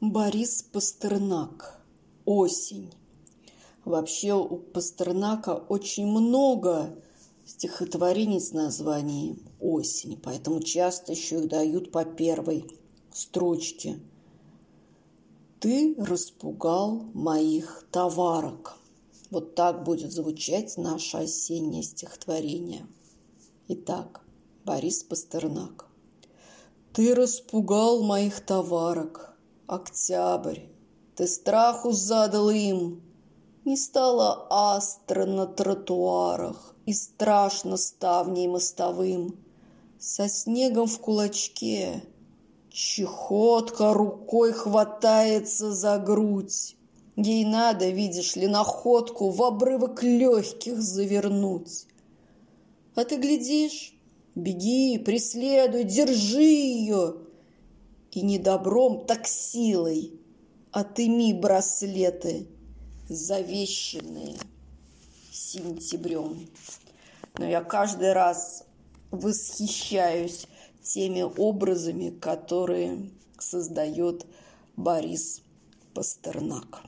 Борис Пастернак. Осень. Вообще у Пастернака очень много стихотворений с названием «Осень», поэтому часто еще их дают по первой строчке. «Ты распугал моих товарок». Вот так будет звучать наше осеннее стихотворение. Итак, Борис Пастернак. Ты распугал моих товарок, Октябрь, ты страху задал им. Не стало астра на тротуарах И страшно ставней мостовым. Со снегом в кулачке Чехотка рукой хватается за грудь. Ей надо, видишь ли, находку В обрывок легких завернуть. А ты глядишь, беги, преследуй, держи ее. И не добром, так силой отыми браслеты, завещанные сентябрем. Но я каждый раз восхищаюсь теми образами, которые создает Борис Пастернак.